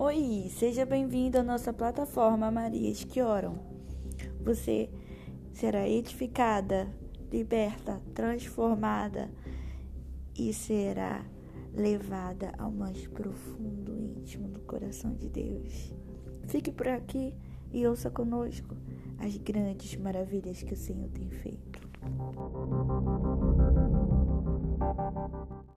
Oi, seja bem-vindo à nossa plataforma Marias que Oram. Você será edificada, liberta, transformada e será levada ao mais profundo íntimo do coração de Deus. Fique por aqui e ouça conosco as grandes maravilhas que o Senhor tem feito.